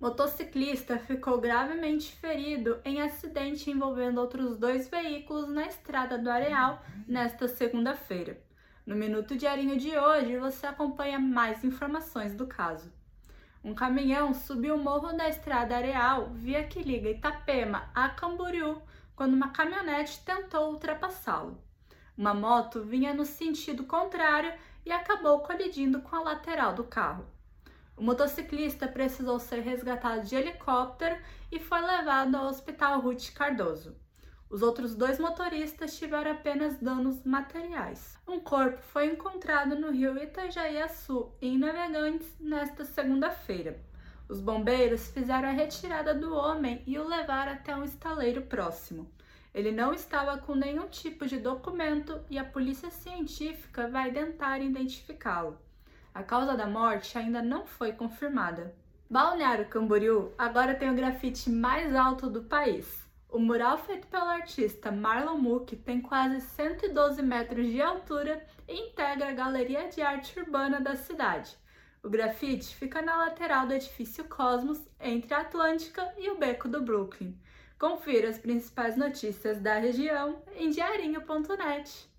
Motociclista ficou gravemente ferido em acidente envolvendo outros dois veículos na estrada do Areal nesta segunda-feira. No Minuto Diarinho de hoje, você acompanha mais informações do caso. Um caminhão subiu o morro da estrada Areal, via que liga Itapema a Camboriú, quando uma caminhonete tentou ultrapassá-lo. Uma moto vinha no sentido contrário e acabou colidindo com a lateral do carro. O motociclista precisou ser resgatado de helicóptero e foi levado ao Hospital Ruth Cardoso. Os outros dois motoristas tiveram apenas danos materiais. Um corpo foi encontrado no rio Itajaiaçu, em Navegantes, nesta segunda-feira. Os bombeiros fizeram a retirada do homem e o levaram até um estaleiro próximo. Ele não estava com nenhum tipo de documento e a polícia científica vai tentar identificá-lo. A causa da morte ainda não foi confirmada. Balneário Camboriú agora tem o grafite mais alto do país. O mural feito pelo artista Marlon Mook tem quase 112 metros de altura e integra a galeria de arte urbana da cidade. O grafite fica na lateral do edifício Cosmos, entre a Atlântica e o Beco do Brooklyn. Confira as principais notícias da região em diarinho.net.